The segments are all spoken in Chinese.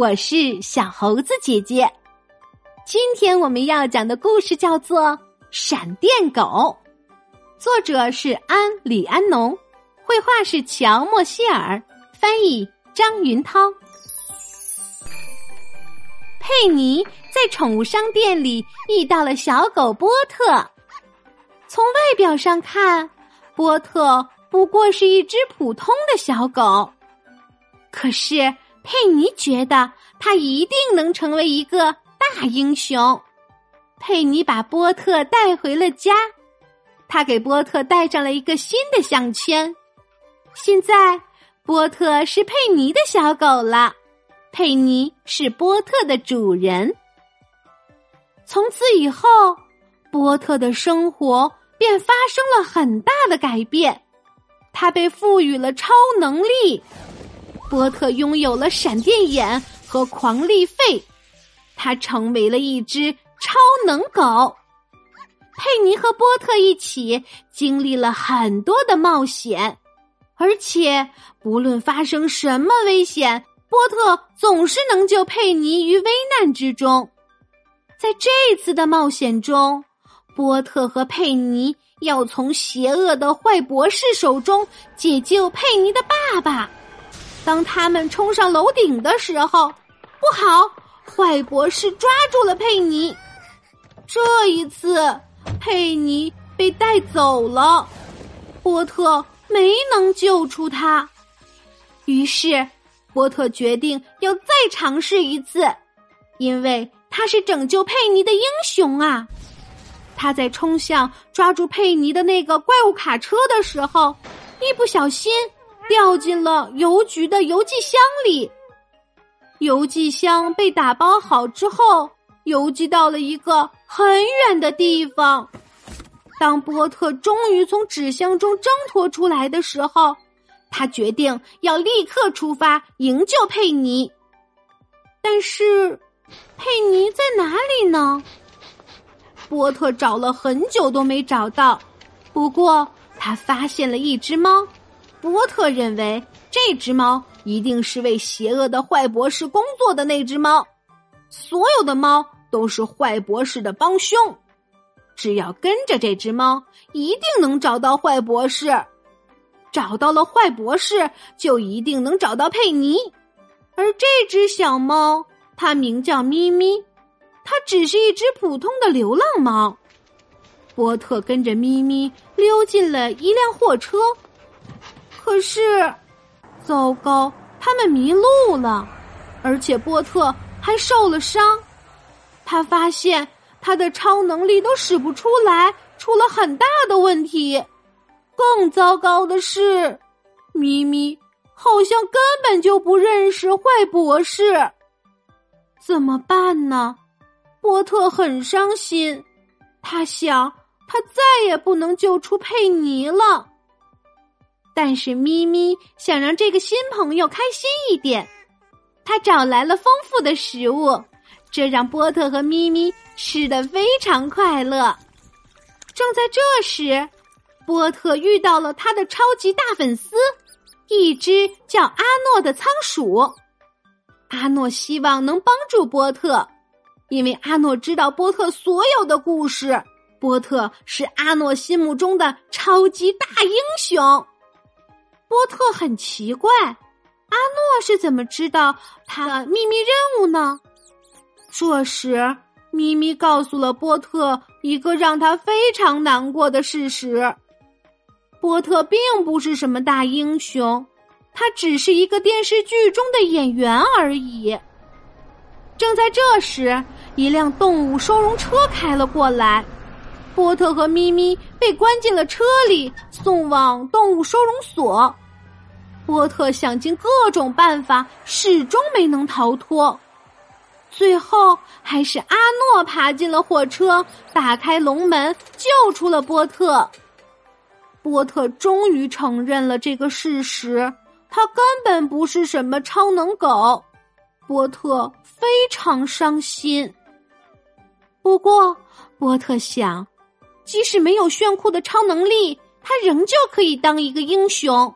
我是小猴子姐姐。今天我们要讲的故事叫做《闪电狗》，作者是安李安农，绘画是乔莫希尔，翻译张云涛。佩妮在宠物商店里遇到了小狗波特。从外表上看，波特不过是一只普通的小狗，可是佩妮觉得他一定能成为一个大英雄。佩妮把波特带回了家，他给波特戴上了一个新的项圈。现在，波特是佩妮的小狗了。佩妮是波特的主人。从此以后，波特的生活便发生了很大的改变。他被赋予了超能力，波特拥有了闪电眼和狂力肺，他成为了一只超能狗。佩妮和波特一起经历了很多的冒险，而且不论发生什么危险。波特总是能救佩妮于危难之中，在这一次的冒险中，波特和佩妮要从邪恶的坏博士手中解救佩妮的爸爸。当他们冲上楼顶的时候，不好，坏博士抓住了佩妮。这一次，佩妮被带走了，波特没能救出他，于是。波特决定要再尝试一次，因为他是拯救佩妮的英雄啊！他在冲向抓住佩妮的那个怪物卡车的时候，一不小心掉进了邮局的邮寄箱里。邮寄箱被打包好之后，邮寄到了一个很远的地方。当波特终于从纸箱中挣脱出来的时候，他决定要立刻出发营救佩妮，但是佩妮在哪里呢？波特找了很久都没找到。不过他发现了一只猫，波特认为这只猫一定是为邪恶的坏博士工作的那只猫。所有的猫都是坏博士的帮凶，只要跟着这只猫，一定能找到坏博士。找到了坏博士，就一定能找到佩妮。而这只小猫，它名叫咪咪，它只是一只普通的流浪猫。波特跟着咪咪溜进了一辆货车，可是，糟糕，他们迷路了，而且波特还受了伤。他发现他的超能力都使不出来，出了很大的问题。更糟糕的是，咪咪好像根本就不认识坏博士。怎么办呢？波特很伤心，他想他再也不能救出佩妮了。但是咪咪想让这个新朋友开心一点，他找来了丰富的食物，这让波特和咪咪吃的非常快乐。正在这时。波特遇到了他的超级大粉丝，一只叫阿诺的仓鼠。阿诺希望能帮助波特，因为阿诺知道波特所有的故事。波特是阿诺心目中的超级大英雄。波特很奇怪，阿诺是怎么知道他的秘密任务呢？这时，咪咪告诉了波特一个让他非常难过的事实。波特并不是什么大英雄，他只是一个电视剧中的演员而已。正在这时，一辆动物收容车开了过来，波特和咪咪被关进了车里，送往动物收容所。波特想尽各种办法，始终没能逃脱，最后还是阿诺爬进了火车，打开笼门，救出了波特。波特终于承认了这个事实，他根本不是什么超能狗。波特非常伤心。不过，波特想，即使没有炫酷的超能力，他仍旧可以当一个英雄。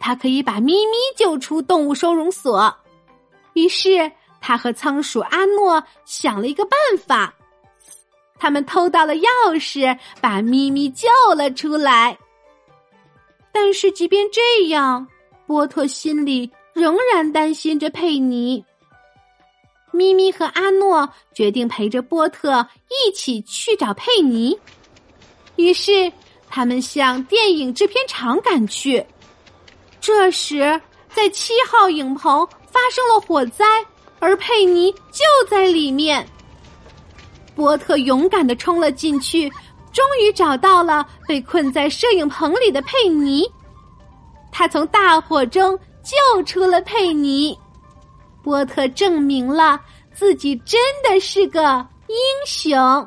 他可以把咪咪救出动物收容所。于是，他和仓鼠阿诺想了一个办法，他们偷到了钥匙，把咪咪救了出来。但是，即便这样，波特心里仍然担心着佩妮。咪咪和阿诺决定陪着波特一起去找佩妮，于是他们向电影制片厂赶去。这时，在七号影棚发生了火灾，而佩妮就在里面。波特勇敢的冲了进去，终于找到了被困在摄影棚里的佩妮。他从大火中救出了佩妮。波特证明了自己真的是个英雄。